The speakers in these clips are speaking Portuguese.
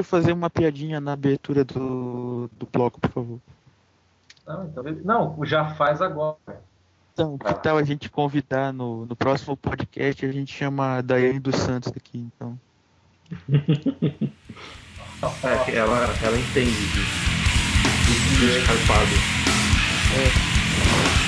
eu fazer uma piadinha na abertura do, do bloco, por favor. Não, então, não, já faz agora. Então, que tal a gente convidar no, no próximo podcast, a gente chama a Daiane dos Santos aqui, então. é, ela, ela entende de, de escarpado. É.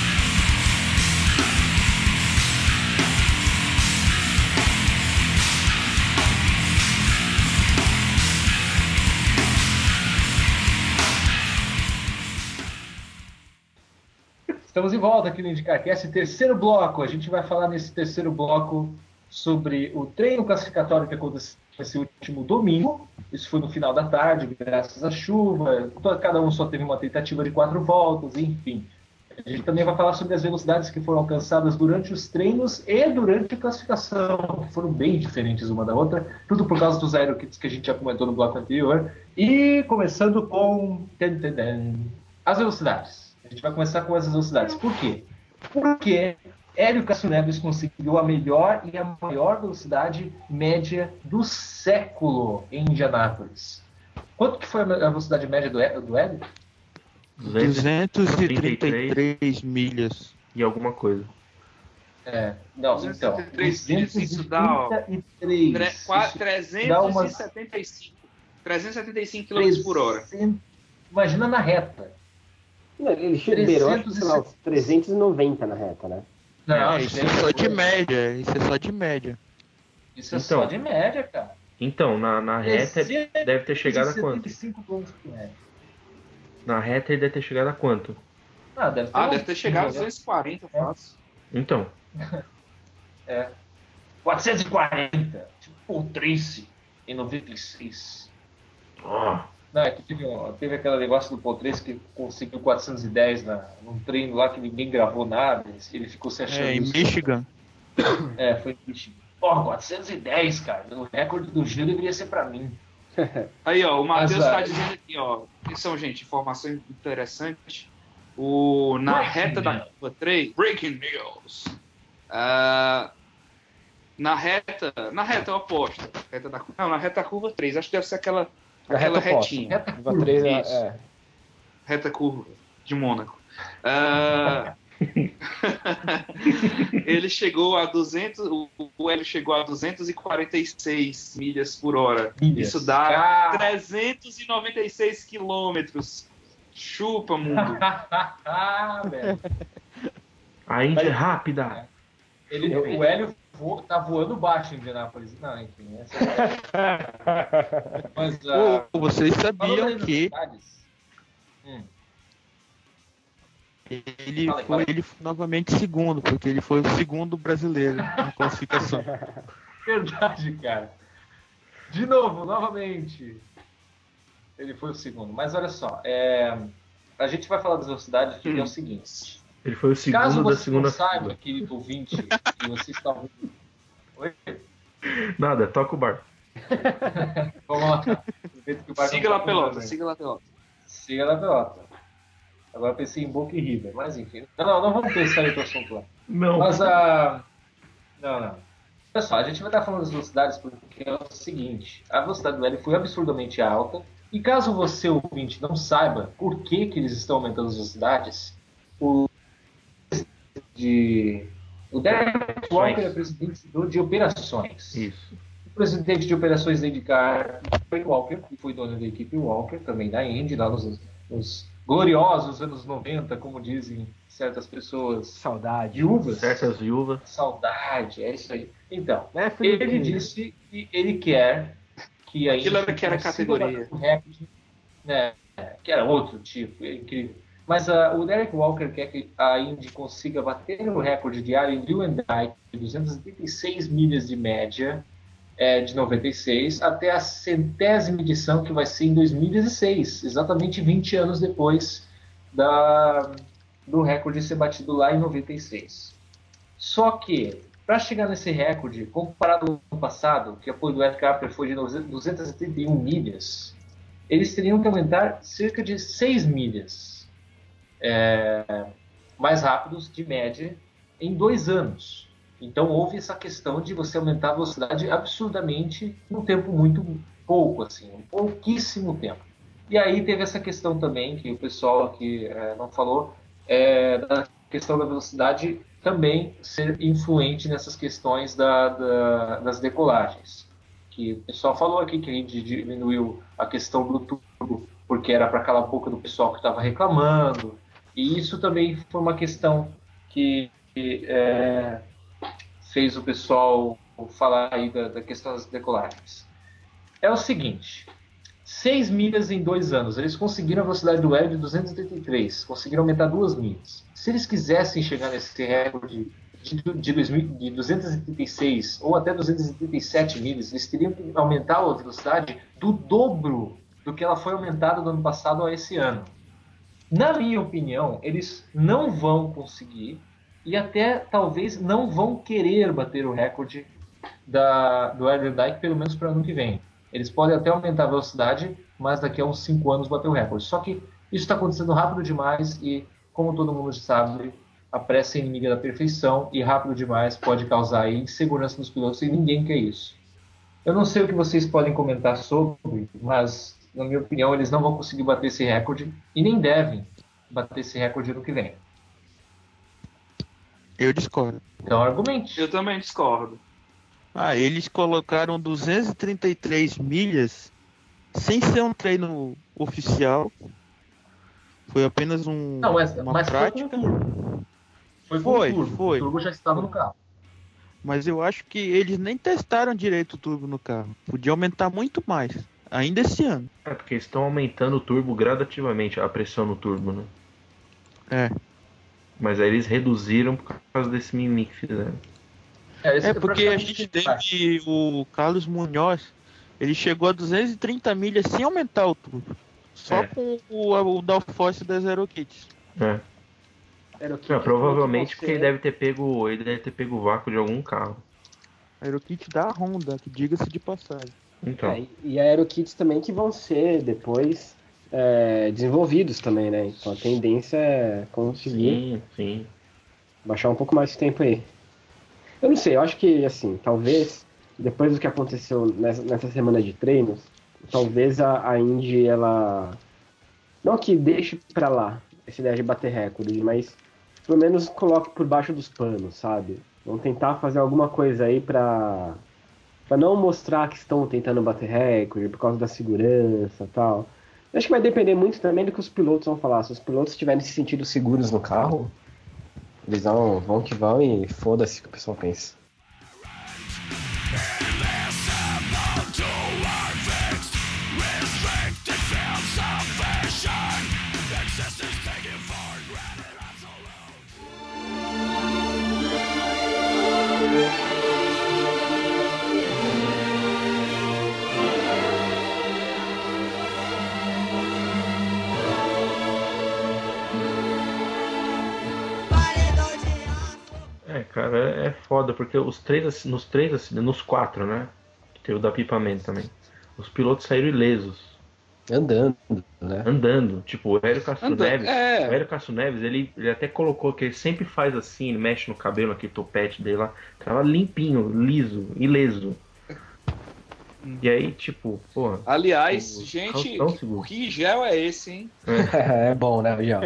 Estamos em volta aqui no IndicarCast, terceiro bloco. A gente vai falar nesse terceiro bloco sobre o treino classificatório que aconteceu esse último domingo. Isso foi no final da tarde, graças à chuva. Cada um só teve uma tentativa de quatro voltas, enfim. A gente também vai falar sobre as velocidades que foram alcançadas durante os treinos e durante a classificação, que foram bem diferentes uma da outra, tudo por causa dos aerokits que a gente já comentou no bloco anterior. E começando com as velocidades. A gente vai começar com as velocidades. Por quê? Porque Hélio Castro Neves conseguiu a melhor e a maior velocidade média do século em Indianápolis. Quanto que foi a velocidade média do, Hélio? 233 milhas. E alguma coisa. É, não, então. 233 isso dá, ó, 375. Dá umas... 375 km por hora. Imagina na reta. Ele liberou acho sei lá, 390 na reta, né? Não, é, isso é só de média. Isso é só de média. Isso é então, só de média, cara. Então, na, na reta ele deve ter chegado a quanto? Na reta ele deve ter chegado a quanto? Ah, deve ter, ah, deve ter chegado a 240 é. fácil. Então. é. 440. Tipo, Poltrice em 96. Ó. Oh. Não, é que teve, teve aquele negócio do Potres que conseguiu 410 na, num treino lá que ninguém gravou nada. Ele ficou se achando. É, em Michigan. É, foi em Michigan. Porra, 410, cara. O recorde do giro deveria ser pra mim. Aí, ó, o Matheus tá dizendo aqui, ó. Atenção, gente, informação interessante. O, na breaking reta news. da curva 3, Breaking News. Uh, na reta, na reta eu aposto. Reta da, não, na reta da curva 3, acho que deve ser aquela Aquela reta retinha. Reta curva. 3, é, é. Reta curva de Mônaco. Uh... ele chegou a 200, o Hélio chegou a 246 milhas por hora. Milhas. Isso dá ah. 396 quilômetros. Chupa, mundo. a Índia é rápida. Ele, o Hélio vo, tá voando baixo em Indianápolis. Não, enfim. É... Mas, uh, vocês sabiam que. Hum. Ele, fala, foi, ele foi novamente segundo, porque ele foi o segundo brasileiro na classificação. Verdade, cara. De novo, novamente. Ele foi o segundo. Mas olha só, é... a gente vai falar das velocidades que hum. é o hum. seguinte. Ele foi o segundo Caso da segunda Caso você não saiba, querido ouvinte, que você está ouvindo... Oi? Nada, toca o bar. Vamos lá. Siga lá pelota, siga lá pelota. Siga lá pelota. Agora pensei em Boca e River, mas enfim. Não, não, não vamos pensar em outro assunto lá. Não. Mas a... Não, não. Pessoal, a gente vai estar falando das velocidades porque é o seguinte. A velocidade do L foi absurdamente alta. E caso você, ouvinte, não saiba por que, que eles estão aumentando as velocidades, o de. O Derek Walker é presidente de operações. Isso. O presidente de operações da IndyCar foi Walker, que foi dono da equipe Walker, também da Indy, lá nos, nos gloriosos anos 90, como dizem certas pessoas. Saudade. Viúvas. Certas viúvas. Saudade, é isso aí. Então, é, ele disse que ele quer que a Aquilo era que era categoria. Recorde, né, que era outro tipo, é incrível. Mas uh, o Derek Walker quer que a Indy consiga bater o recorde diário em Dyke de 236 milhas de média é, de 96 até a centésima edição que vai ser em 2016, exatamente 20 anos depois da, do recorde ser batido lá em 96. Só que, para chegar nesse recorde, comparado ao ano passado, que apoio do Ed Carter foi de 271 milhas, eles teriam que aumentar cerca de 6 milhas é, mais rápidos, de média, em dois anos. Então houve essa questão de você aumentar a velocidade absurdamente num tempo muito pouco, assim, um pouquíssimo tempo. E aí teve essa questão também, que o pessoal aqui é, não falou, é, da questão da velocidade também ser influente nessas questões da, da, das decolagens. Que o pessoal falou aqui que a gente diminuiu a questão do turbo porque era para calar a boca do pessoal que estava reclamando. E isso também foi uma questão que é, fez o pessoal falar aí da, da questão das decolagens. É o seguinte, 6 milhas em dois anos. Eles conseguiram a velocidade do web de 283, conseguiram aumentar duas milhas. Se eles quisessem chegar nesse recorde de, de, 2000, de 236 ou até 237 milhas, eles teriam que aumentar a velocidade do dobro do que ela foi aumentada do ano passado a esse ano. Na minha opinião, eles não vão conseguir e até talvez não vão querer bater o recorde da, do Air Dyke, pelo menos para ano que vem. Eles podem até aumentar a velocidade, mas daqui a uns 5 anos bater o recorde. Só que isso está acontecendo rápido demais e, como todo mundo sabe, a pressa é inimiga da perfeição e rápido demais pode causar insegurança nos pilotos e ninguém quer isso. Eu não sei o que vocês podem comentar sobre, mas, na minha opinião, eles não vão conseguir bater esse recorde e nem devem bater esse recorde no que vem. Eu discordo. Então, argumente. Eu também discordo. Ah, eles colocaram 233 milhas sem ser um treino oficial. Foi apenas um, Não, mas, uma mas prática. Foi, com foi, Foi, turbo. foi. O turbo já estava no carro. Mas eu acho que eles nem testaram direito o turbo no carro. Podia aumentar muito mais. Ainda esse ano. É porque estão aumentando o turbo gradativamente, a pressão no turbo, né? É. Mas aí eles reduziram por causa desse mimimi que fizeram. esse É porque a gente teve o Carlos Munhoz. Ele chegou a 230 milhas sem aumentar o turbo. Só É. com o, o downforce da Zero Kits. É. Que Não, que provavelmente você- porque ele deve ter pego. Ele deve ter pego o vácuo de algum carro. Aerokit da Honda, que diga-se de passagem. Então. É, e aerokits também que vão ser depois é, desenvolvidos também, né? Então a tendência é conseguir Sim, sim. baixar um pouco mais esse tempo aí. Eu não sei, eu acho que assim, talvez depois do que aconteceu nessa, nessa semana de treinos, talvez a, a Indy ela não que deixe pra lá essa ideia de bater recorde, mas pelo menos coloque por baixo dos panos, sabe? Vão tentar fazer alguma coisa aí pra para não mostrar que estão tentando bater recorde por causa da segurança tal. Eu acho que vai depender muito também do que os pilotos vão falar. Se os pilotos estiverem se sentindo seguros no carro, eles vão, vão que vão e foda-se o que o pessoal pensa. Porque os três, nos três, acidentes- nos quatro, né? Que teve o da Pipamento também. Os pilotos saíram ilesos, Andando, né? andando. Tipo, o Hélio Castro Anda- Neves. é. O Hélio Castro Neves, ele, ele até colocou que ele sempre faz assim, ele mexe no cabelo, aquele topete dele lá. Tava limpinho, liso, ileso. E aí, tipo, porra. Aliás, O- gente, segundo. que gel é esse, hein? é bom, né, já.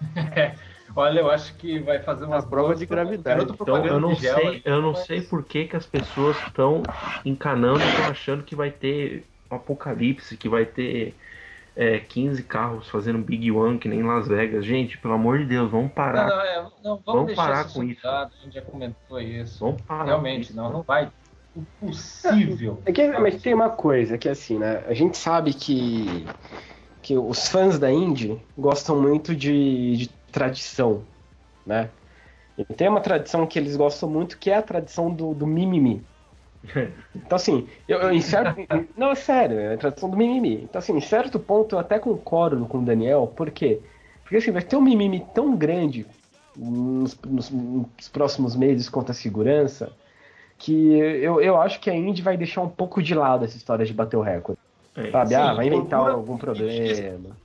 Olha, eu acho que vai fazer uma prova de gravidade. Então eu não sei, eu não sei por que, que as pessoas estão encanando, estão achando que vai ter um apocalipse, que vai ter é, 15 carros fazendo Big One que nem em Las Vegas. Gente, pelo amor de Deus, vamos Não, parar. não, é, não, vamos, Vamos deixar parar isso com isso. A gente já comentou isso. Vamos parar. Realmente, com não, isso. não vai. Impossível. É que, mas tem uma coisa que assim, né? A gente sabe que, que os fãs da Indy gostam muito de, de tradição, né? E tem uma tradição que eles gostam muito que é a tradição do, do mimimi. Então assim, eu, eu em certo, não é sério, é a tradição do mimimi. Então assim, em certo ponto eu até concordo com o Daniel, por quê? Porque assim, vai ter um mimimi tão grande nos, nos- nos próximos meses quanto a segurança que eu, eu acho que a Indy vai deixar um pouco de lado essa história de bater o recorde. É, Sabe? Sim, ah, vai inventar procura- algum problema.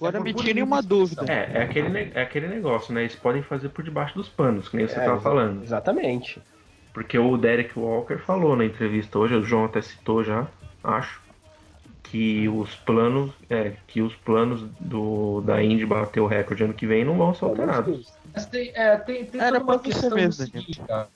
Agora É me tirem uma dúvida. É, é aquele, é aquele negócio, né? Eles podem fazer por debaixo dos panos, que nem você É, tava falando. Exatamente. Porque o Derek Walker falou na entrevista hoje, o João até citou já, acho, que os planos, é, que os planos do, da Indy bater o recorde ano que vem não vão ser alterados. Mas tem, é, tem, tem toda uma questão do seguinte, cara.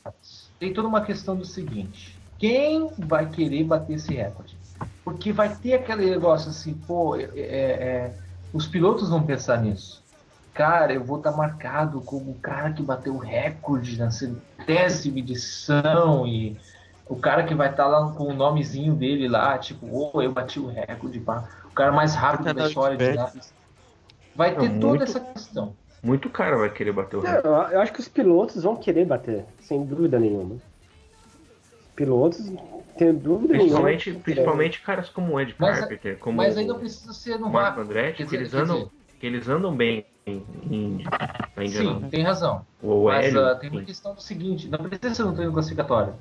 Tem toda uma questão do seguinte. Quem vai querer bater esse recorde? Porque vai ter aquele negócio assim, pô, é, é, é os pilotos vão pensar nisso. Cara, eu vou estar tá marcado como o cara que bateu o recorde na centésima edição e o cara que vai estar tá lá com o nomezinho dele lá, tipo, oh, eu bati o recorde, pá. o cara mais rápido da história de Nápoles. Vai ter toda essa questão. Muito cara vai querer bater o recorde. Eu, eu acho que os pilotos vão querer bater, sem dúvida nenhuma. Pilotos, tem dúvida principalmente, nenhuma. Principalmente caras como o Ed mas, Carpenter, como mas não precisa ser no Marco Andretti, que eles andam, que eles andam bem em, em, Sim, tem razão. O mas uh, tem uma questão do seguinte, não precisa ser no treino classificatório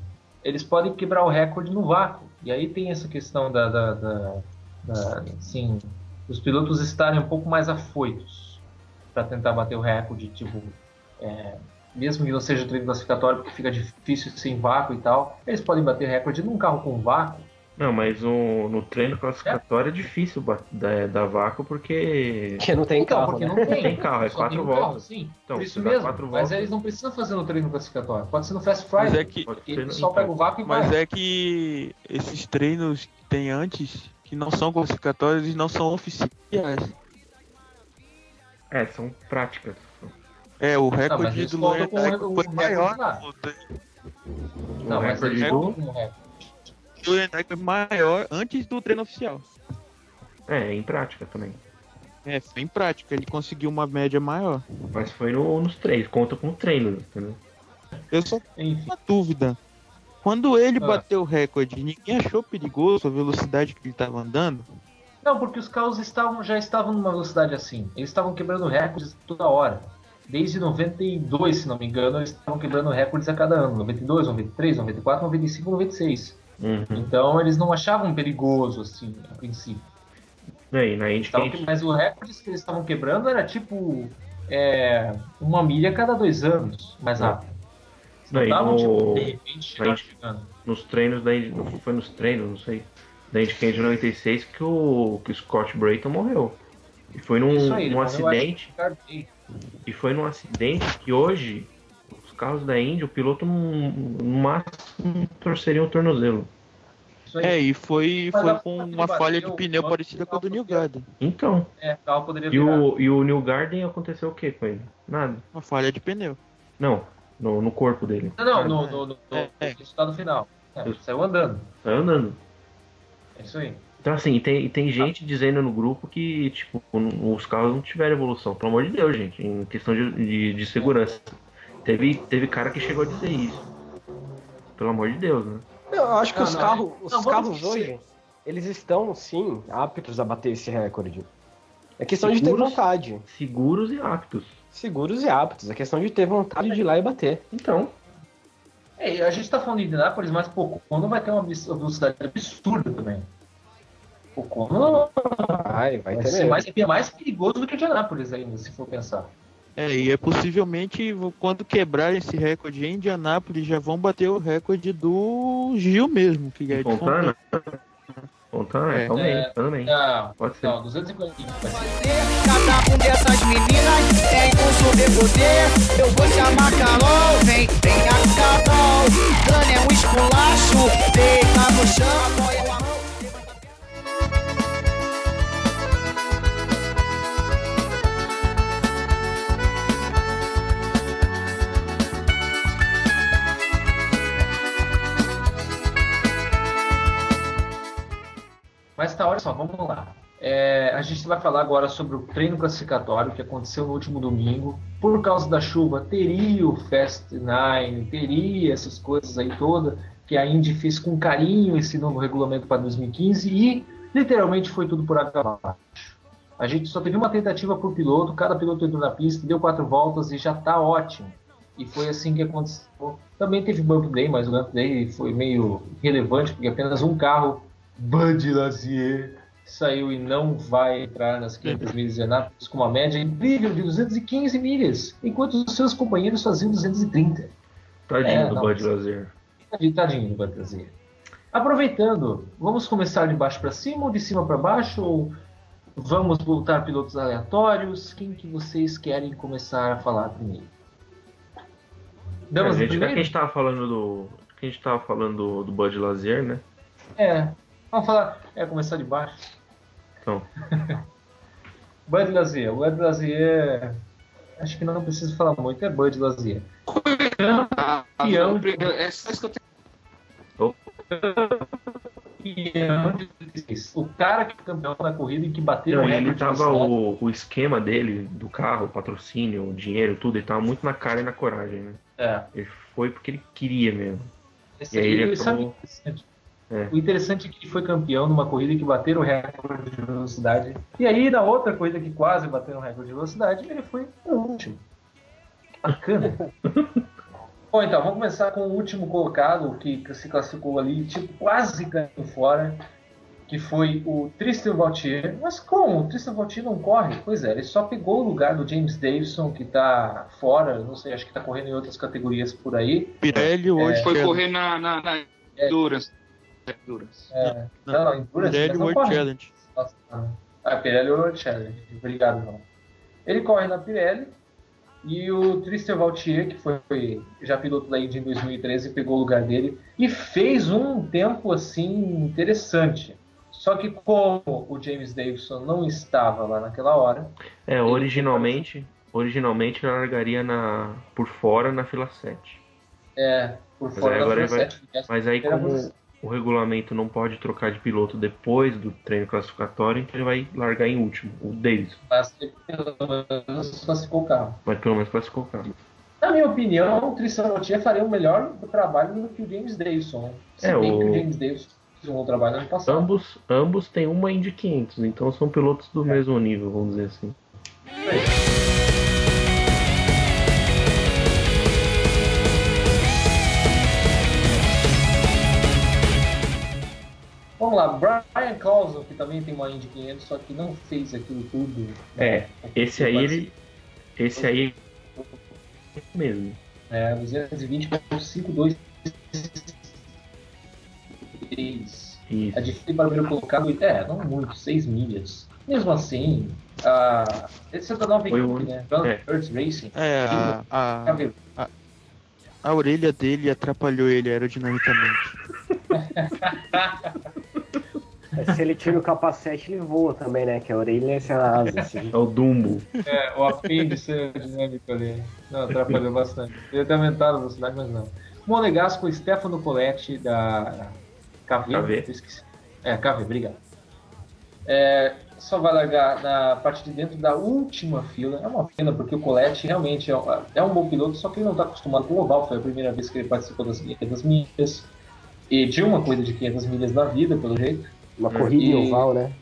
eles podem quebrar o recorde no vácuo. E aí tem essa questão da, da, da, da assim, os pilotos estarem um pouco mais afoitos para tentar bater o recorde, tipo, é, mesmo que não seja treino classificatório, porque fica difícil sem vácuo e tal, eles podem bater recorde num carro com vácuo não, mas o, no treino classificatório é, é difícil dar, dar vácuo porque. Porque não tem então, carro. Porque né? não tem. tem carro, é Só quatro voltas. Carro, sim, então, por isso mesmo. Mas voltas... eles não precisam fazer no treino classificatório. Pode ser no Fast Friday. Mas é que, só pega o vácuo e Mas vai. é que esses treinos que tem antes, que não são classificatórios, eles não são oficiais. É, são práticas. É, o recorde do Luan foi maior. Não, mas eles do o Endai foi maior antes do treino oficial. É, em prática também. É, foi em prática, ele conseguiu uma média maior. Mas foi no, nos treinos, conta com o treino, entendeu? Eu só tenho uma dúvida. Quando ele ah. bateu o recorde, ninguém achou perigoso a velocidade que ele estava andando? Não, porque os carros estavam, já estavam numa velocidade assim. Eles estavam quebrando recordes toda hora. Desde 92, se não me engano, eles estavam quebrando recordes a cada ano. 92, 93, 94, 95, 96. Uhum. Então eles não achavam perigoso, assim, a princípio. É, na então, Mas o recorde que eles estavam quebrando era tipo é, uma milha a cada dois anos, mais é. rápido. não estavam, no... tipo, de repente, chegando. Nos treinos da Indy, foi nos treinos, não sei, da IndyCar de 96 que o, que o Scott Brayton morreu. E foi num, aí, num acidente. E foi num acidente que hoje carros da Indy, o piloto no, máximo torceria o tornozelo. É, e foi, foi com uma falha de pneu parecida com a do New Garden. Então. É, e o, e o New Garden aconteceu o que com ele? Nada. Uma falha de pneu. Não, no, no corpo dele. Não, não, no, no, no, no é. resultado final. É, saiu andando. Saiu andando. É isso aí. Então, assim, tem, tem gente dizendo no grupo que, tipo, os carros não tiveram evolução. Pelo amor de Deus, gente, em questão de, de, de segurança. Teve, teve cara que chegou a dizer isso. Pelo amor de Deus, né? Eu acho que os, não, carros, os não, carros hoje, eles estão, sim, aptos a bater esse recorde. É questão seguros, de ter vontade. Seguros e aptos. Seguros e aptos. É questão de ter vontade de ir lá e bater. Então. É, a gente tá falando de Indianápolis, mas pô, quando vai ter uma velocidade absurda também. O Ocon vai, vai, vai ser mais, é mais perigoso do que o Indianápolis ainda, se for pensar. É, e é possivelmente quando quebrar esse recorde em Indianápolis já vão bater o recorde do Gil mesmo, que é de Fontana. Fontana, é. também, é, também. Não, Pode ser. Não, 240. Cada um dessas meninas tem um superpoder. Eu vou chamar Carol, vem, vem a Carol. Dani é um esculacho, deita no chão, Mas tá, olha só, vamos lá. É, a gente vai falar agora sobre o treino classificatório que aconteceu no último domingo. Por causa da chuva, teria o Fast Nine, teria essas coisas aí todas, que a Indy fez com carinho esse novo regulamento para 2015 e literalmente foi tudo por água abaixo. A gente só teve uma tentativa por piloto, cada piloto entrou na pista, deu quatro voltas e já está ótimo. E foi assim que aconteceu. Também teve Bump Day, mas o Bump Day foi meio relevante, porque apenas um carro Bud Lazier saiu e não vai entrar nas 500 milhas de Anápolis com uma média incrível de 215 milhas, enquanto os seus companheiros faziam 230. Tadinho é, do Bud Lazier. Tadinho do Butler Lazier. Aproveitando, vamos começar de baixo para cima ou de cima para baixo? Ou vamos voltar pilotos aleatórios? Quem que vocês querem começar a falar primeiro? Damos a gente, primeiro? a gente tava falando do. A gente tava falando do, do Bud Lazier, né? É. Vamos falar. É, começar de baixo. Então. Bud Lazier. Bud Lazier. Acho que não preciso falar muito, é Bud Lazier. Campeão. É só isso que eu tenho o cara que é campeão na corrida e que bateu Não, ele tava o, o esquema dele, do carro, o patrocínio, o dinheiro, tudo, ele tava muito na cara e na coragem, né? É. Ele foi porque ele queria mesmo. Esse e aí ele acabou... É. O interessante é que ele foi campeão numa corrida que bateram o recorde de velocidade. E aí, na outra corrida que quase bateram o recorde de velocidade, ele foi o último. Bacana. Bom, então, vamos começar com o último colocado, que se classificou ali, tipo, quase caindo fora, que foi o Tristan Vautier. Mas como? O Tristan Vautier não corre? Pois é, ele só pegou o lugar do James Davidson, que está fora, não sei, acho que está correndo em outras categorias por aí. Pirelli hoje... É, foi correr na, na, na é, Endurance. É, não, não, Endurance, Pirelli World Challenge. Ah, Pirelli World Challenge. Obrigado, não. Ele corre na Pirelli, e o Tristan Vautier, que foi já piloto da Indy em 2013, pegou o lugar dele e fez um tempo assim interessante. Só que como o James Davidson não estava lá naquela hora. É, originalmente, originalmente ele largaria na, por fora na fila 7. É, por mas fora na fila vai, 7. Mas aí como o regulamento não pode trocar de piloto depois do treino classificatório, então ele vai largar em último, o Davidson. Mas pelo menos classificou o carro. Mas pelo menos classificou o carro. Na minha opinião, o Tristan Rotier faria o melhor trabalho do que o James Davidson. Se é, bem o... que o James Davidson fez um bom trabalho ano passado. Ambos, ambos têm uma Indy 500, então são pilotos do é. mesmo nível, vamos dizer assim. É. Vamos lá, Brian Clausen, que também tem uma Indy 500, só que não fez aquilo tudo. Né? É, esse aí ele. Esse aí. Mesmo. É, 220.52. Isso. A difícil para o primeiro colocado, é, não muito, 6 milhas. Mesmo assim, a, esse é da nova equipe, né? É. Racing. É, a, a, a, a orelha dele atrapalhou ele aerodinamicamente. Se ele tira o capacete, ele voa também, né? Que a orelha é essa asa, assim. É o Dumbo. É, o apêndice dinâmico ali. Não, atrapalhou bastante. Ele ter aumentado a velocidade, mas não. Monegasco, Stefano Coletti, da KV. KV. Esqueci. É, KV, obrigado. É, só vai largar na parte de dentro da última fila. É uma pena, porque o Colette realmente é, é um bom piloto, só que ele não está acostumado com o oval. Foi a primeira vez que ele participou das 500 milhas. E de uma coisa de 500 milhas na vida, pelo jeito. Uma corrida e... oval, né?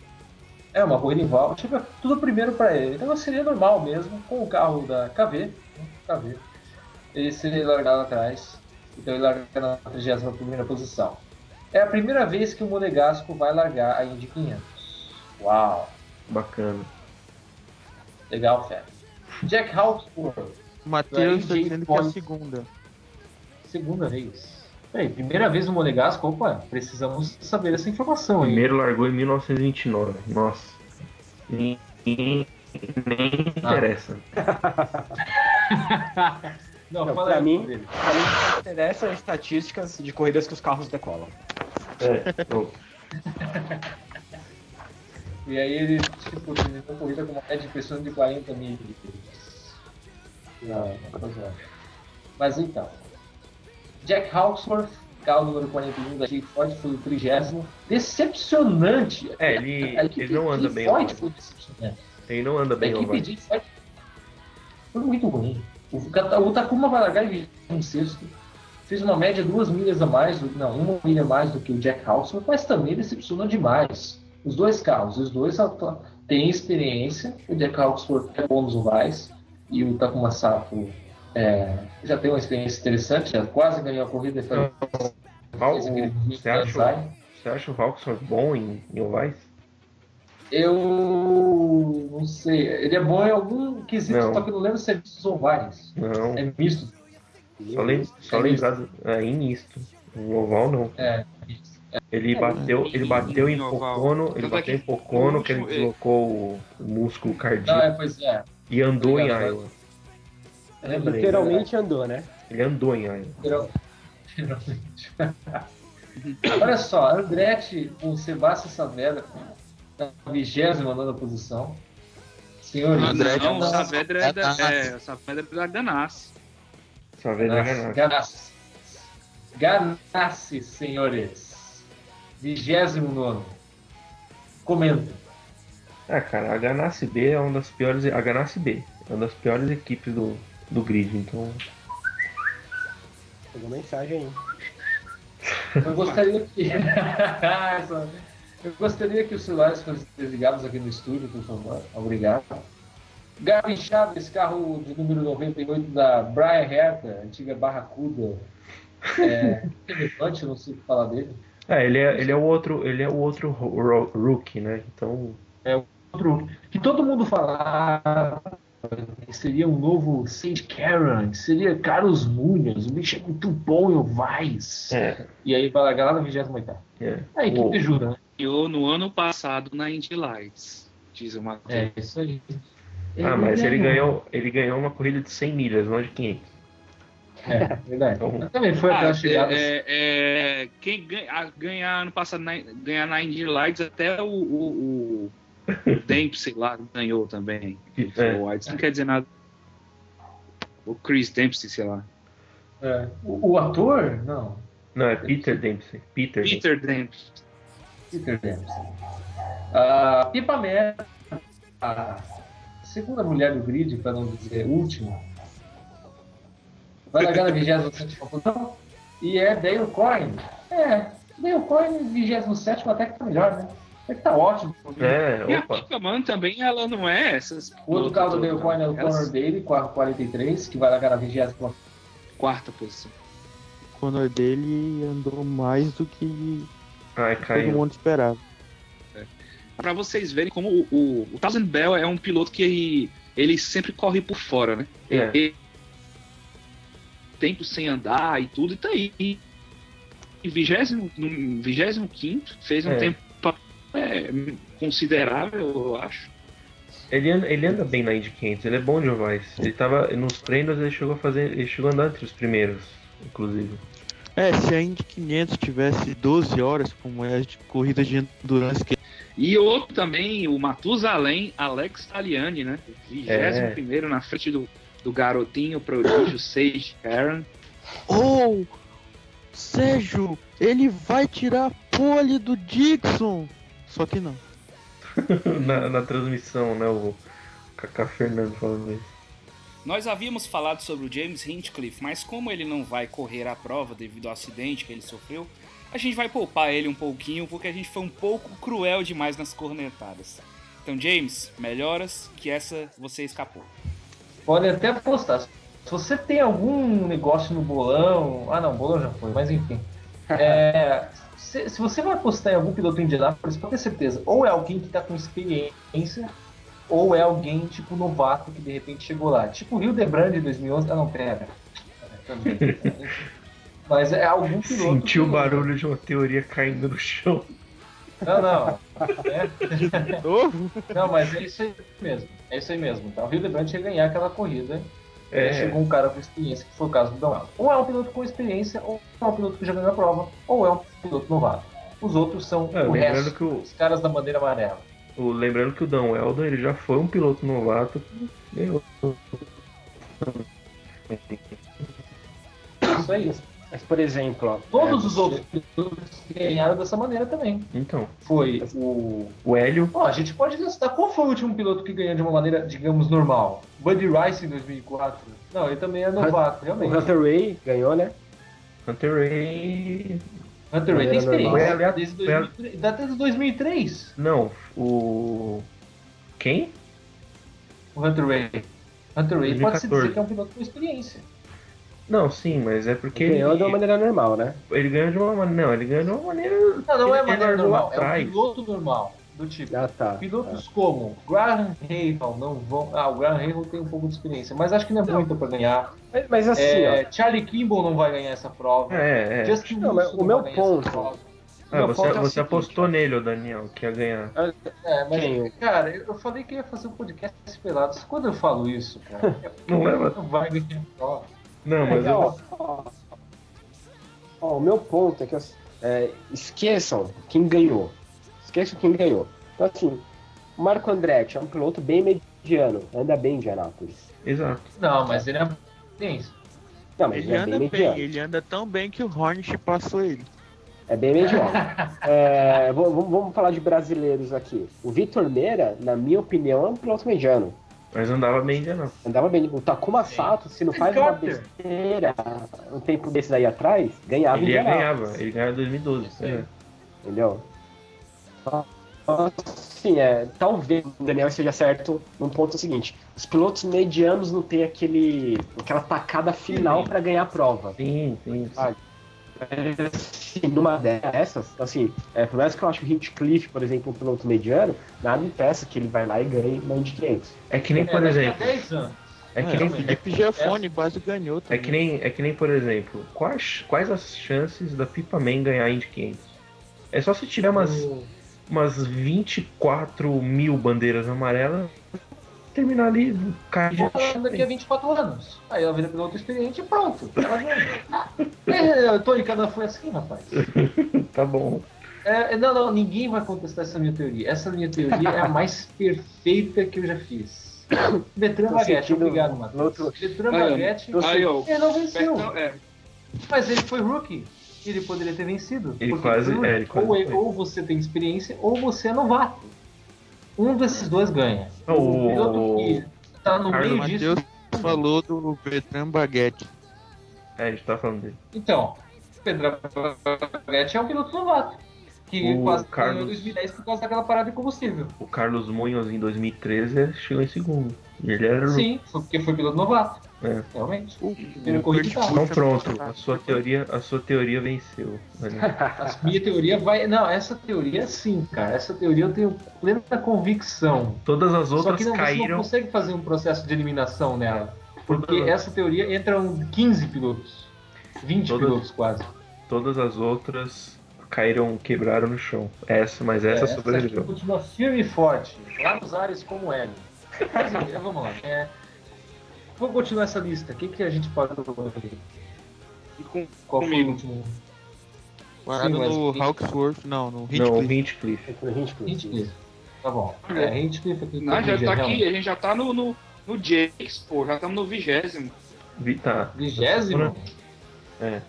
É, uma corrida em oval. Tipo, tudo primeiro para ele. Então seria normal mesmo, com o carro da KV, né? KV ele seria largado atrás. Então ele larga na 31 posição. É a primeira vez que o Monegasco vai largar a Indy 500. Uau! Bacana. Legal, Fé. Jack Hawksworth. Matheus está dizendo que é a segunda. Segunda vez. Peraí, primeira vez no Monegasco, opa, precisamos saber essa informação. Primeiro largou em 1929. Nossa. Nem, nem, nem ah. interessa. Não, Não pra, mim, pra mim, interessa estatísticas de corridas que os carros decolam. É, e aí ele, tipo, terminou a corrida com uma média de pressão de 40 mil. Não, não, Mas então, Jack Hawksworth, carro número 41 da Jeep Ford, foi o trigésimo. Decepcionante. É, ele, ele não anda bem. Ford foi decepcionante. Ele não anda bem. A equipe Jeep Ford foi muito ruim. O, o Takuma largar em um sexto. Fez uma média duas milhas a mais, não, uma milha a mais do que o Jack Hawksworth, mas também decepcionou demais. Os dois carros, os dois têm experiência. O Jack Hawksworth é bom nos ovais e o Takuma Sato é, já tem uma experiência interessante, já quase ganhou a corrida. Foi, você, acha, você acha o Valkyrie bom em, em ovais? Eu não sei. Ele é bom em algum quesito, não. só que não lembro se é misto ou ovais. Não. É misto. Só, lem só é lembrado. É, em misto. Um oval não. É. Ele bateu, ele bateu em Pocono, ele é bateu em Pocono, que ele último- deslocou o, músculo cardíaco é, pois é. e andou em Obrigado, Iowa. Lembrei, Literalmente andou, né? Ele andou em. Literal- Literalmente. Olha só, Andretti com Sebastião Saavedra na 29 posição. Senhores, Andretti não, o não. Saavedra é da, Ganassi. é, o Saavedra é da Ganassi. Vez vai ganhar. Ganassi. Ganassi, senhores. 29. Comenta. Ah, cara, a Ganassi B é uma das piores. A Ganassi B é uma das piores equipes do, do grid, então. Pegou mensagem aí. Eu gostaria que. Eu gostaria que os celulares fossem desligados aqui no estúdio, por favor. Obrigado. Gavin Chaves, carro de número 98 da Brian Herta, antiga Barracuda. É, relevante, não sei o que falar dele. É, ele é, ele é o outro. Ele é o outro ro- ro- rookie, né? Então. Outro, que todo mundo falava seria um novo Sage Karen, seria Carlos Munhoz, o bicho é muito bom e o Vice. É. E aí vai lá na 28 é. A equipe jura, né? Ganhou no ano passado na Indy Lights, diz o Matheus. É, isso aí. Ah, mas ele ganhou, ele ganhou uma corrida de 100 milhas, não de 500. É, verdade. Então- também foi até Ah, a chegada. é, é, quem ganha, a- ganhar ano passado na, ganhar na Indy Lights até o, o, o, o Dempsey lá ganhou também. É. O White não quer dizer nada. O Chris Dempsey, sei lá. É. O, o ator? Não. Não, é Peter Dempsey. Peter. Dempsey. Peter Dempsey. Peter Dempsey. A Pipa Merda, a segunda mulher do grid, para não dizer última, vai largar na 27 posição e é Dale Coyne. É, Dale Coyne, 27 até que tá melhor, né? Até que tá ótimo. É, E a opa. Pica Man também, ela não é essas. O outro carro do Coyne é o Conor Daly, carro 43, que vai largar na 20 Quarta posição. O Conor dele andou mais do que Ai, todo mundo esperava. Pra vocês verem como o, o, o Thousand Bell é um piloto que ele, ele sempre corre por fora, né? É. Ele- tempo sem andar e tudo, e tá aí. E 25, no 25 fez um É. tempo é, considerável, eu acho. Ele anda, ele anda bem na Indy 500, ele é bom de ovais. Ele tava nos treinos, ele chegou a fazer, ele chegou a andar entre os primeiros, inclusive. É, se a Indy 500 tivesse 12 horas, como é de corrida de endurance, que E outro também, o Matusalém Alex Taliani, né? 21 primeiro na frente do, do garotinho prodígio Sage Karen. Oh! Sérgio, ele vai tirar a pole do Dixon! Só que não. na, na transmissão, né? O Kaká Fernando falando isso. Nós havíamos falado sobre o James Hinchcliffe, mas como ele não vai correr a prova devido ao acidente que ele sofreu, a gente vai poupar ele um pouquinho porque a gente foi um pouco cruel demais nas cornetadas. Então, James, melhoras que essa você escapou. Podem até postar. Se você tem algum negócio no bolão. Ah, não, bolão já foi, mas enfim. É, se, se você vai apostar em algum piloto em Indianapolis, pode ter certeza. Ou é alguém que está com experiência, ou é alguém tipo novato que de repente chegou lá. Tipo o Rio de Brand de 2011. Ah, não, pera. É. Mas é algum piloto. Sentiu o que- barulho de uma teoria caindo no chão. Não, não. É. Não, mas é isso aí mesmo. É isso aí mesmo. Então, o Rio de Brand ia ganhar aquela corrida. É. É. Chegou um cara com experiência, que foi o caso do Dom Ou é um piloto com experiência, ou é um piloto que já ganhou a prova, ou é um piloto novato. Os outros são É, o resto, que o- os caras da bandeira amarela. O- lembrando que o Dan Weldon ele já foi um piloto novato. Ganhou. Isso aí. Mas, por exemplo, ó, Todos é, os outros pilotos ganharam dessa maneira também. Então, Foi o. o Hélio. Ó, a gente pode listar qual foi o último piloto que ganhou de uma maneira, digamos, normal. Buddy Rice em 2004. Não, ele também é novato, O realmente. Hunter Ray ganhou, né? Hunter Ray. Hunter Ray tem experiência. Foi Desde foi 2003, desde 2003. Não, o. Quem? O Hunter Ray. Hunter Ray pode-se 2014. dizer que é um piloto com experiência. Não, sim, mas é porque ganhou ele, de uma maneira normal, né? ele ganhou de uma maneira. Não, ele ganhou de uma maneira. Não, não é ele maneira normal, é um atrás. piloto normal. Do tipo, Ah, tá. pilotos como Graham Rahal não vão. Ah, o Graham Rahal tem um pouco de experiência, mas acho que não é muito pra ganhar. Mas, mas assim, É, Charlie Kimball não vai ganhar essa prova. É, é. Justin Não, Wilson o não meu ponto-. Ah, você, é você seguinte, apostou nele, ô Daniel, que ia ganhar. É, mas, Quem? cara, eu falei que ia fazer um podcast pelados. Quando eu falo isso, cara, é Não leva- não vai ganhar a prova. Não, mas É, eu. ó, ó, ó, o meu ponto é que assim, é, esqueçam quem ganhou. Esqueçam quem ganhou. Então, assim, o Marco Andretti é um piloto bem mediano, anda bem em Indianápolis. Exato. Não, mas ele é tenso. Não, mas Ele ele é anda bem bem, mediano. ele anda tão bem que o Hornet passou ele. É bem mediano. É, vamos, vamos falar de brasileiros aqui. O Vitor Meira, na minha opinião, é um piloto mediano. Mas andava bem ainda não. Andava bem. O Takuma Sato, se não faz uma besteira um tempo desse daí atrás, ganhava Ele ganhava, ele ganhava em 2012. Isso aí. é. Entendeu? Sim, é, talvez o Daniel esteja certo num ponto seguinte: os pilotos medianos não têm aquele, aquela tacada final para ganhar a prova. Sim, sim. sim. Assim, numa dessas, assim, é, por mais que eu acho o Hinchcliffe, por exemplo, um piloto mediano, nada impeça que ele vai lá e ganhe uma Indy 500. É que nem, por daqui a exemplo. 10 anos. É que É, nem, Felipe Giafone quase ganhou é que nem, é que nem, por exemplo, quais, quais as chances da Pipa Man ganhar Indy 500? É só se tiver umas, umas 24 mil bandeiras amarelas, terminar ali, cair de Ela daqui a 24 anos. Aí ela vira piloto experiente e pronto. Ela é, Tony Canan foi assim, rapaz. Tá bom. É, não, não, ninguém vai contestar essa minha teoria. Essa minha teoria é a mais perfeita que eu já fiz. Betran Tô Baguete, obrigado, Matheus. outro- Betran. Baguete, ele não venceu. Betão- é, Mas ele foi rookie. Ele poderia ter vencido. Ele Porque quase- foi é, ele quase ou, foi. ou você tem experiência, ou você é novato. Um desses dois ganha. O- piloto que tá no Carlos O meio disso. Matheus falou do Bertrand Baguette. É, a gente tá falando dele. Então, Pedro Baguete é um piloto novato. Que O quase ganhou Carlos- em 2010 por causa daquela parada de combustível. O Carlos Munhoz em 2013 chegou em segundo. Ele era. Sim, porque foi piloto novato. É. Realmente. O, corrida. Então pronto, a sua teoria, a sua teoria venceu. né? A minha teoria vai. Não, essa teoria sim, cara. Essa teoria eu tenho plena convicção. Todas as Só outras que não, você não caíram. consegue fazer um processo de eliminação nela. Porque Todas, essa teoria entram 15 pilotos. 20 Todas- pilotos quase. todas as outras caíram, quebraram no chão. Essa, mas essa É, essa sobreviveu. continua firme e forte, lá nos ares como L. Mas, enfim, vamos lá. É, vamos continuar essa lista. O que, que a gente pode ver? e com, Qual foi o comigo. último? Parado mas- no Hawksworth, não, no Não, o Hinchcliffe. Hinchcliffe. Tá bom. É, Hinchcliffe aqui. Não, já tá aqui, a gente já tá no, no, no Jakes, pô, já estamos no vigésimo. Vi- Tá. Vigésimo? É.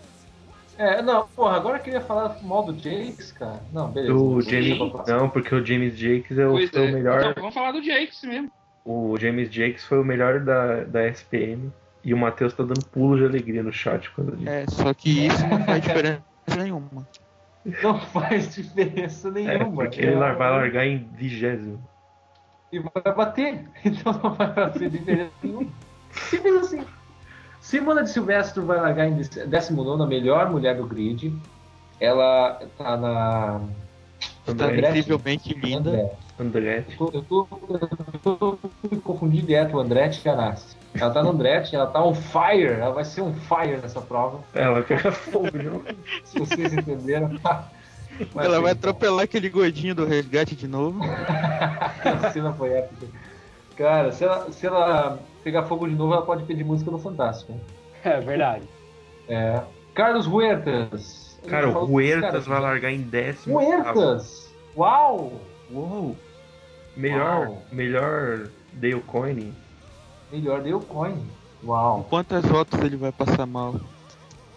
É, não, porra, agora eu queria falar mal do Jakes, cara. Não, beleza. O Deixa James, não, porque o James Jakes é o, Pois foi é. o melhor. Então, vamos falar do Jakes mesmo. O James Jakes foi o melhor da, da SPM. E o Matheus tá dando pulo de alegria no chat quando ele. É, só que isso não faz diferença nenhuma. Não faz diferença É, nenhuma. porque ele vai largar em vigésimo. E vai bater. Então não vai fazer diferença nenhuma. Simples assim. Simona de Silvestre vai largar em 19 a melhor mulher do grid. Ela tá na. Tá André, incrivelmente linda. André. Andretti. Eu tô, eu tô, eu tô me confundindo direto o Andretti e a Ganassi. Ela tá no Andretti, ela tá on fire, ela vai ser on fire nessa prova, Ela vai pegar fogo, não? se vocês entenderam. Mas, Ela vai atropelar aquele gordinho do resgate de novo. A cena foi épica. Cara, se ela, se ela pegar fogo de novo, ela pode pedir música no Fantástico. É verdade. É. Carlos Huertas. Cara, o Huertas vai largar em décimo. Huertas! Uau! Uou! Melhor, Uau. melhor Dale Coyne. Melhor deu coin. Uau! Quantas voltas ele vai passar mal?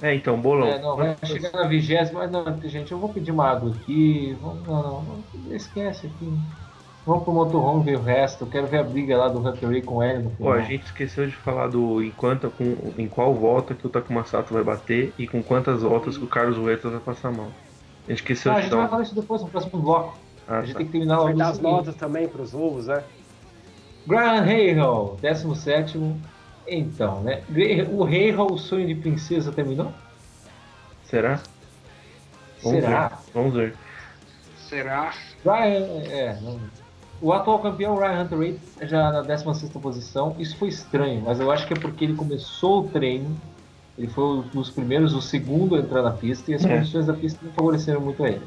É, então, bolão. É, não, vai chegar na vigésima, mas não, gente, eu vou pedir uma água aqui. Vamos, não, não, não, esquece aqui. Vamos pro motorhome ver o resto. Eu quero ver a briga lá do Hunter com ele no Pô, final. a gente esqueceu de falar do em, quanto, com, em qual volta que o Takuma Sato vai bater e com quantas voltas que o Carlos Huertas vai passar mal. A gente esqueceu Ah, a de gente dar vai falar isso depois no próximo bloco. Ah, a gente tá. tem que terminar logo Vai dar as notas também pros ovos, né? Graham Rahal, 17. Então, né? O Rahal, o sonho de princesa, terminou? Será? Vamos Será? ver. Vamos ver. Será? Ryan, é, não- o atual campeão, Ryan Hunter Reid, já na 16 posição. Isso foi estranho, mas eu acho que é porque ele começou o treino. Ele foi um dos primeiros, o segundo a entrar na pista, e as É. condições da pista não favoreceram muito a ele.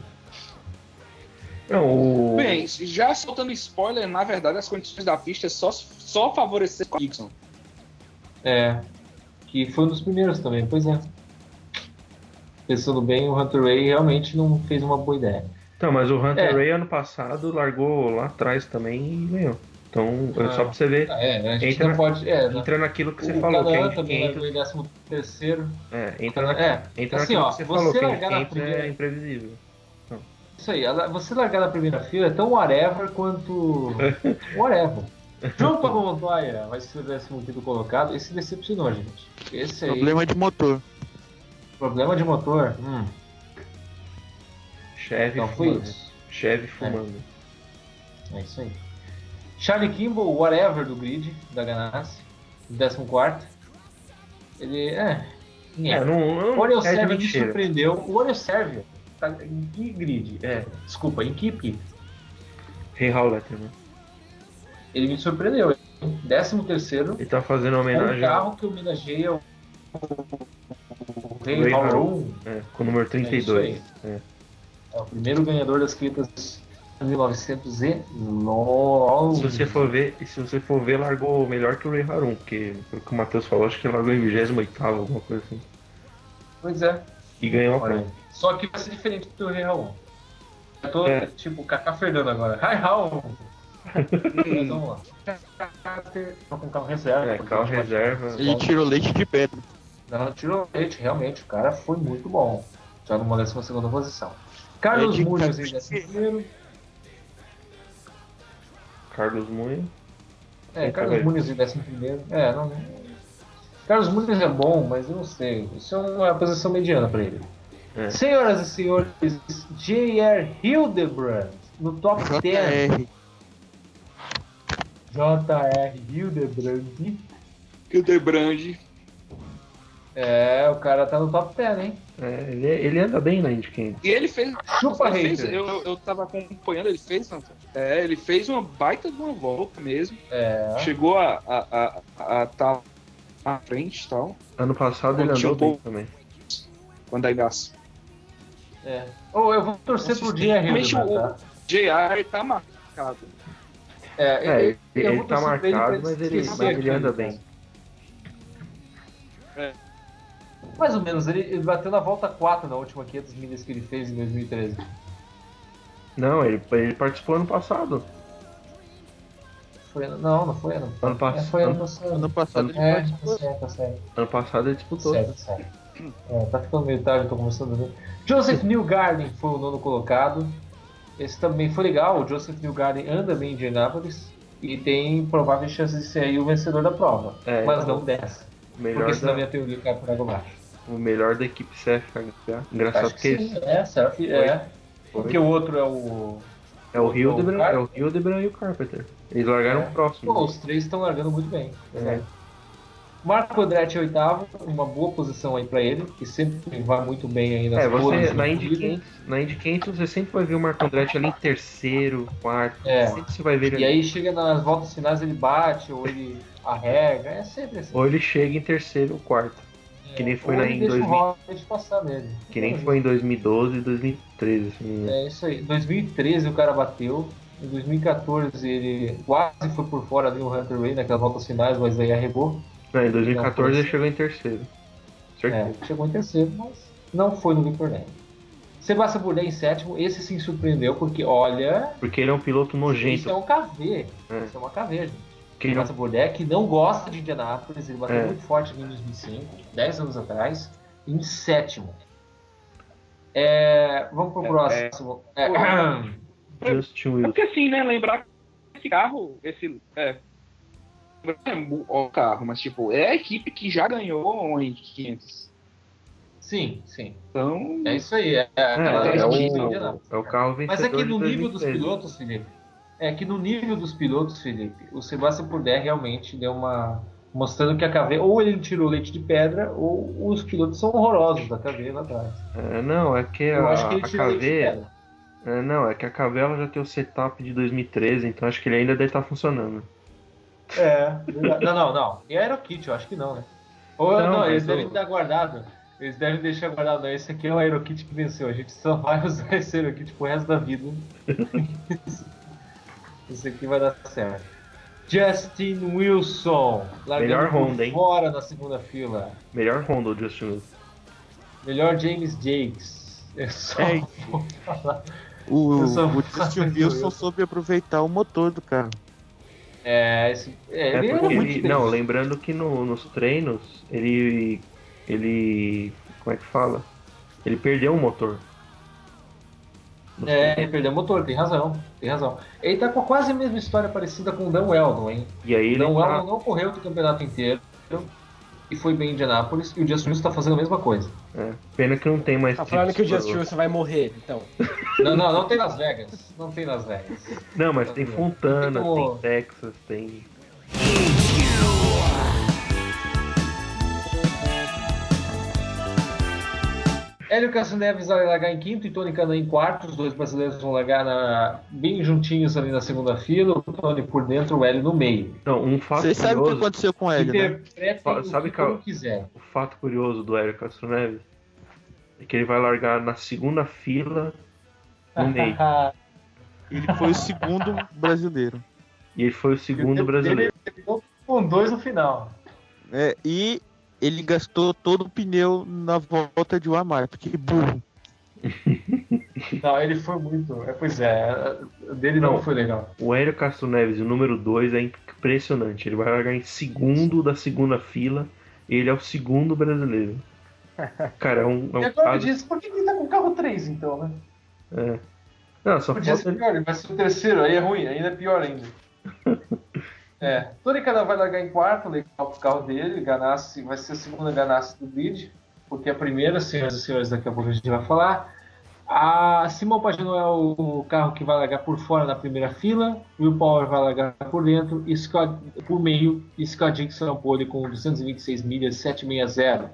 Não, o. Bem, já soltando spoiler, na verdade as condições da pista só, só favorecer o Dixon. É, que foi um dos primeiros também, pois é. Pensando bem, o Hunter Ray realmente não fez uma boa ideia. Então, mas o Hunter É. Ray ano passado largou lá atrás também e ganhou. Então, é só Ah. pra você ver. É, a gente Entra- não pode. É, né? Entra naquilo que você o falou, gente também entra, largou em 13 terceiro. é, entra, na, É, entra assim, naquilo ó, que você você falou, a largar na entra primeira- é imprevisível. Isso aí, você largar na primeira fila é tão whatever quanto. whatever. João Pablo Montoya vai ser o 15 colocado. Esse decepcionou, gente. Esse aí. Problema de motor. problema de motor. Hum, Cheve então foi fumando. isso. Cheve fumando. É isso aí. Charlie Kimball, whatever do grid, da Ganassi, 14. Ele. É. É, não, O não Oreo é me surpreendeu. O Oreo Serve tá em que grid? É, desculpa, em que equipe? Rei Hall Letterman. Ele me surpreendeu. hein? 13 terceiro. Ele tá fazendo homenagem ao carro que homenageia o, o Rei Haroon. é, com o número É 32. isso É. É o primeiro ganhador das quintas de 1909. Se você for ver, e se você for ver, largou melhor que o Ray Harun, porque pelo que o Matheus falou, acho que ele largou em 28 alguma coisa assim. Pois é. E ganhou a prova. Só que vai ser diferente do Rei Raul. Eu tô É. tipo Kaká Fernando agora. Hi Raul! Mas vamos lá. Tô com carro reserva. É, carro reserva. Ele tirou leite de pedra. Não, tirou leite, realmente. O cara foi muito bom. Já numa 12 segunda posição. Carlos É de- Muniz em 11 primeiro. Carlos Munha. É, Carlos Muniz em 11 primeiro. É, não. Carlos Muniz é bom, mas eu não sei. Isso é uma posição mediana pra ele. É. Senhoras e senhores, J.R. Hildebrand no top 10. JR. J.R. Hildebrand. O. É, o cara tá no top 10, hein? É, ele, ele anda bem na Indy 500. E ele fez. Chupa, ele fez eu, eu, eu tava acompanhando, ele fez. É, ele fez uma baita de uma volta mesmo. É. Chegou a estar a, a, a tá à frente e tal. Ano passado ele andou um bem também. Quando a Igas. é. Ou eu vou torcer pro J.R. Tá? JR tá marcado. É, É, ele, eu ele tá ele marcado, pra mas ele, mas ele anda bem. Mais ou menos, ele, ele bateu na volta 4 na última 500 milhas que ele fez em 2013. Não, ele, ele participou ano passado. Foi, ano- não, não foi ano. Ano pass- É, foi ano ano- passado. Ano passado ele É, participou. tá certo, tá certo. Ano passado ele disputou. Certo, certo. É, tá ficando meio tarde, tô começando a ver. Joseph Newgarden foi o nono colocado. Esse também foi legal. O Joseph Newgarden anda bem em Indianápolis e tem prováveis chances de ser aí o vencedor da prova. É, mas então, não dessa. O melhor, Porque senão da, minha teoria cai por água abaixo. O melhor da equipe CFH. Engraçado que que sim, é, certo. É. foi. Porque o outro é o. é o o Hildebrand, é o Hildebrand e o Carpenter. Eles largaram É. próximo. Pô, os três estão largando muito bem. É. Marco Andretti oitavo, uma boa posição aí pra ele, que sempre vai muito bem aí nas É, você todas na Indy, corrida. 500, na Indy 500 você sempre vai ver o Marco Andretti ali em terceiro, quarto. É. Sempre você vai ver ele E aí chega nas voltas finais ele bate, ou ele arrega, é sempre assim. Ou ele chega em terceiro ou quarto. Que nem foi ele em deixa 2000. o Roglic passar nele. Que nem foi em 2012 e 2013. Assim, né? É isso aí. Em 2013 o cara bateu. Em 2014 ele quase foi por fora ali o Hunter Ray naquelas voltas finais, mas aí arregou. Não, em 2014 Não, foi ele chegou em terceiro. Certeza. É, chegou em terceiro, mas não foi no Victor Neve. Sebastião Bourdais em sétimo, esse sim surpreendeu, porque olha, Porque ele é um piloto isso é nojento. um KV. É. Isso é uma KV, gente. Quem não, Sebastião Bourdais, que não gosta de Indianápolis, ele bateu É. muito forte aqui em 2005, 10 anos atrás, em sétimo. É, vamos pro É, próximo. É, Justin É Wilson. porque assim, né? Lembrar que esse carro, esse. É, é o carro, mas tipo, é a equipe que já ganhou em 500. sim, sim. Então. É isso aí. É, É, aquela é, o, é o carro vencedor Mas aqui no nível dos 2013. pilotos, Felipe, é que no nível dos pilotos, Felipe, o Sebastian Bourdais realmente deu uma. mostrando que a KV, ou ele tirou leite de pedra, ou os pilotos são horrorosos da KV lá atrás. É, não, é que Eu a, acho que ele a tirou leite de KV, pedra. É, não, é que a Cavela já tem o setup de 2013, então acho que ele ainda deve estar funcionando. É, não, não, não. E a Aerokit, eu acho que não, né? Ou Não, não, eles eu- devem dar guardado. Eles devem deixar guardado. Esse aqui é o Aerokit que venceu. A gente só vai usar esse Aerokit pro resto da vida. esse aqui vai dar certo. Justin Wilson. Melhor Honda, hein? Fora na segunda fila. Melhor Honda, o Justin Wilson. Melhor James Jakes. Eu só É, vou falar. O, só o Justin Wilson isso. soube aproveitar o motor do carro. É, esse, é, É ele era porque muito ele, não, lembrando que no- nos treinos ele ele como é que fala? Ele perdeu o motor. É, perdeu o motor, tem razão, tem razão. Ele tá com quase a mesma história parecida com o Dan Weldon, hein? E aí ele Dan tá, Weldon não correu o campeonato inteiro e foi bem em Indianápolis e o Justin Wilson tá fazendo a mesma coisa. é, pena que não tem mais Tá falando que o Justin Wilson vai morrer, então. Não, não, não tem Las Vegas. Não tem Las Vegas. Não, mas tem Fontana, Tem como- tem Texas, tem Hélio Castro Neves vai largar em quinto e Tony Canan em quarto. Os dois brasileiros vão largar na- bem juntinhos ali na segunda fila. O Tony por dentro, o Hélio no meio. Não, um fato Vocês sabem o que aconteceu com ele, né? Interpretem Fa- o sabe que eu- quiser. o fato curioso do Hélio Castro Neves é que ele vai largar na segunda fila no meio. Ele foi o segundo brasileiro. e ele foi o segundo brasileiro. Ele ficou com dois no final. É, e ele gastou todo o pneu na volta de Walmart. Que burro. Não, ele foi muito. É, pois é, dele não, Não. foi legal. O Hélio Castro Neves, o número 2, é impressionante. Ele vai largar em segundo da segunda fila. E ele é o segundo brasileiro. Cara, é um, é e um agora caso. diz, por que ele tá com carro 3 então, né? É. Não, só Podia falta ser pior, ele vai ser o terceiro, aí é ruim, ainda é pior ainda. é, Tony Canan vai largar em quarto, legal pro carro dele, Ganassi vai ser a segunda Ganassi do grid, porque a primeira, senhoras e senhores, daqui a pouco a gente vai falar. A Simão Pagino é o carro que vai largar por fora na primeira fila, Will Power vai largar por dentro, e Scott, por meio, e Scott Dixon é pole com 226 milhas, 760.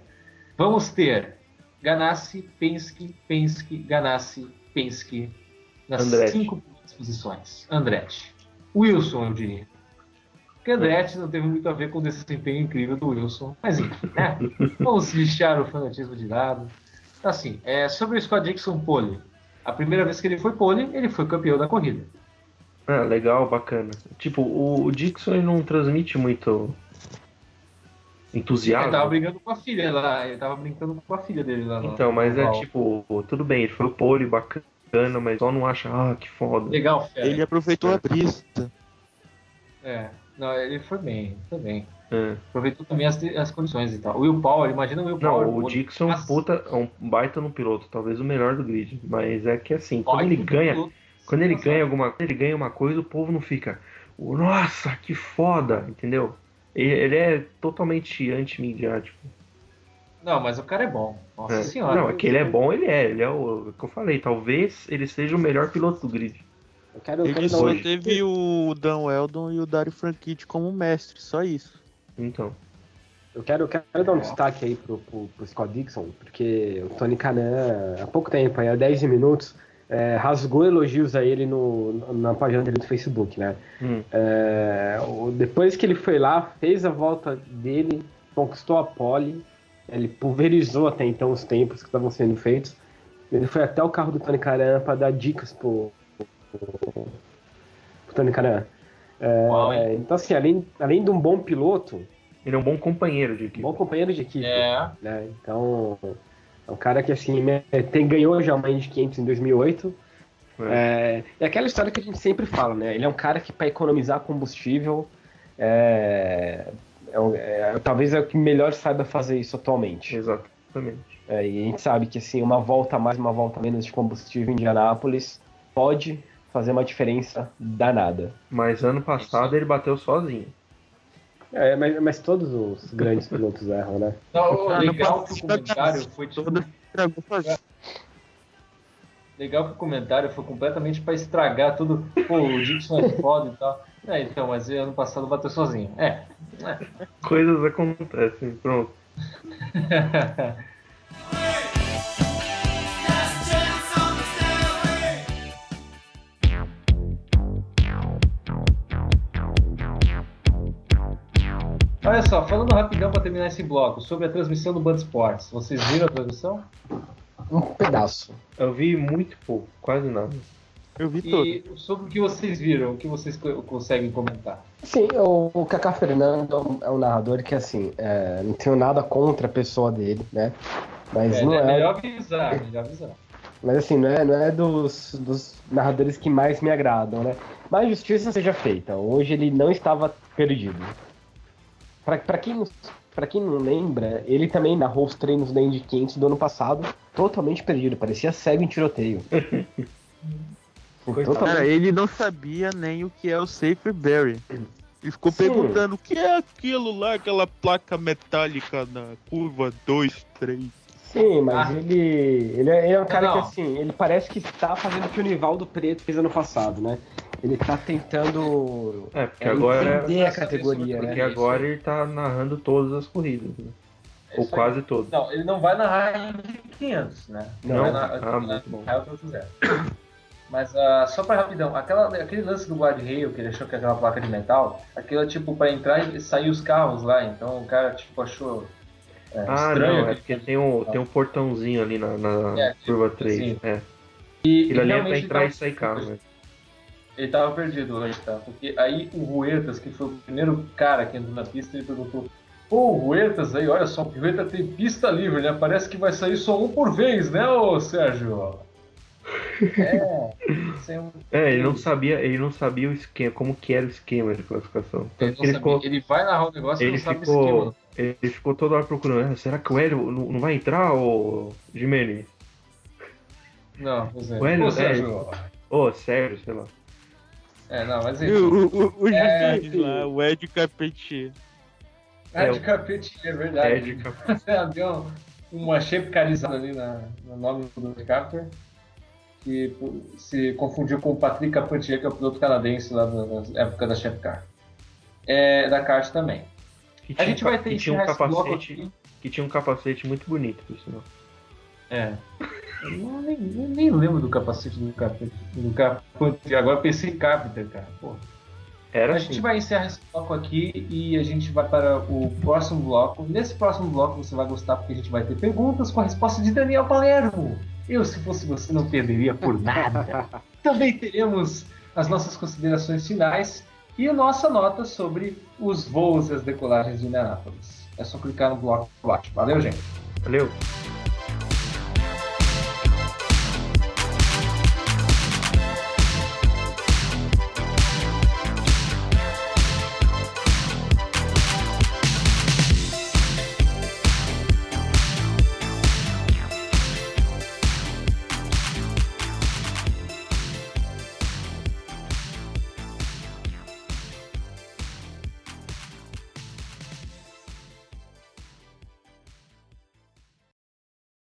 Vamos ter Ganassi, Penske, Penske, Ganassi, Penske nas Andretti. cinco posições. Andretti. Wilson, eu diria. Porque Andretti não teve muito a ver com o desempenho incrível do Wilson. Mas enfim, né? Vamos deixar o fanatismo de lado. Assim, é, sobre o Scott Dixon pole. A primeira vez que ele foi pole, ele foi campeão da corrida. Ah, legal, bacana. Tipo, o, o Dixon ele não transmite muito Ele entusiasmo. tava brigando com a filha lá. Ele tava brincando com a filha dele lá. no- Então, mas no é oval. tipo, tudo bem, ele foi o pole, bacana, mas só não acha, ah, que foda. Legal, fera. Ele aproveitou a brisa. É. Não, ele foi bem, foi bem. É. Aproveitou também as, as condições e tal. O Will Power, imagina o Will Power. Não, o Dixon, Nossa. puta, é um baita no piloto, talvez o melhor do grid. Mas é que assim, quando ele ganha, piloto. quando ele ganha alguma quando ele ganha uma coisa, o povo não fica, nossa, que foda, entendeu? Ele, ele é totalmente anti-midiático. Não, mas o cara é bom. Nossa É. senhora. Não, é que ele é bom, ele é. Ele é o, o que eu falei. Talvez ele seja o melhor piloto do grid. Eu quero, eu Ele quero só um- teve o Dan Weldon e o Dario Franchitti como mestre, só isso. Então. Eu quero, eu quero dar um destaque aí pro, pro, pro Scott Dixon, porque o Tony Canan, há pouco tempo, aí, há 10 minutos, é, rasgou elogios a ele no, na página dele do Facebook, né? Hum. É, depois que ele foi lá, fez a volta dele, conquistou a pole, ele pulverizou até então os tempos que estavam sendo feitos. Ele foi até o carro do Tony Canan para dar dicas pro, Canan. É, Uau, hein? então, assim, além, além de um bom piloto, Ele é um bom companheiro de equipe. bom companheiro de equipe. É. né? Então, é um cara que assim tem, ganhou já uma Indy 500 em 2008. É. é aquela história que a gente sempre fala, né? Ele é um cara que para economizar combustível é, é é- talvez é o que melhor saiba fazer isso atualmente. Exatamente. É, e a gente sabe que assim uma volta mais, uma volta menos de combustível em Indianápolis pode fazer uma diferença danada. Mas ano passado ele bateu sozinho. É, mas, mas todos os grandes pilotos erram, né? Não, Ah, legal que o comentário foi tipo, sozinho. legal que o comentário foi completamente para estragar tudo. Pô, o Dixon é foda e tal. É, então, mas ano passado bateu sozinho. É. Coisas acontecem, pronto. Olha só, falando rapidão para terminar esse bloco, sobre a transmissão do Band Sports. Vocês viram a transmissão? Um pedaço. Eu vi muito pouco, quase nada. Eu vi tudo. E sobre o que vocês viram, o que vocês co- conseguem comentar? Sim, o, o Kaká Fernando é um narrador que, assim, é, não tenho nada contra a pessoa dele, né? Mas É, não é é. melhor avisar, melhor avisar. Mas assim, não é, não é dos, dos narradores que mais me agradam, né? Mas justiça seja feita. Hoje ele não estava perdido. Pra, pra, quem, não- pra quem não lembra, ele também narrou os treinos da Indy 500 do ano passado, totalmente perdido. Parecia cego em tiroteio. Totalmente Cara, ele não sabia nem o que é o Safer Berry. Ele ficou Sim. perguntando o que é aquilo lá, aquela placa metálica na curva 2, 3. Sim, mas Ah. ele, ele, é, ele é um cara Não. que assim, ele parece que está fazendo o que o Nivaldo Preto fez ano passado, né? Ele tá tentando É, porque é, agora. entender a Essa categoria, Porque né? agora ele tá narrando todas as corridas. né? É Ou isso aí. quase todas. Não, ele não vai narrar em 500, né? Não? vai narrar, Ah, muito bom. narrar zero. Mas ah, só pra rapidão, aquela, aquele lance do guard rail que ele achou que era aquela placa de metal, aquilo é tipo pra entrar e sair os carros lá, então o cara tipo achou é, Ah, estranho. não, é porque tem um, tem um portãozinho ali na, na É, curva tipo 3. assim. É. E, Aquilo ali é pra entrar ele e sair carro, né? Ele tava perdido hoje, tá? Porque aí o Ruetas, que foi o primeiro cara que entrou na pista, ele perguntou Pô, o Ruetas aí, olha só, o Ruetas tem pista livre, né? Parece que vai sair só um por vez, né, ô Sérgio? É, sem um É, ele não sabia, ele não sabia o esquema, como que era o esquema de classificação. Ele, ele ficou, Ele vai narrar o negócio e ele não sabe o ficou, esquema. ele ficou toda hora procurando. "Ah, será que o Hélio não, não vai entrar, ô Jimenez? Não, pois é. O Hélio- Ô, Sérgio. Ô, sério, sei lá. É, não, mas enfim. o, o, o É, juiz lá, o Ed Carpentier. É, é, capete, é verdade. É de cap- É, deu uma shape carizada ali na, no nome do Carter. Que se confundiu com o Patrick Carpentier, que é o piloto canadense lá da época da Shape Car. É, da kart também. que A gente vai ter que tinha um capacete, aqui. que tinha um capacete muito bonito, por sinal. É. Eu não- nem, nem, lembro do capacete do Carpenter. Do. Agora pensei em Carpenter, cara. Pô. Era A assim. gente vai encerrar esse bloco aqui e a gente vai para o próximo bloco. Nesse próximo bloco você vai gostar porque a gente vai ter perguntas com a resposta de Daniel Palermo. Eu, se fosse você, não perderia por nada. Também teremos as nossas considerações finais e a nossa nota sobre os voos e as decolagens de Indianápolis. É só clicar no bloco abaixo. Valeu, gente. Valeu.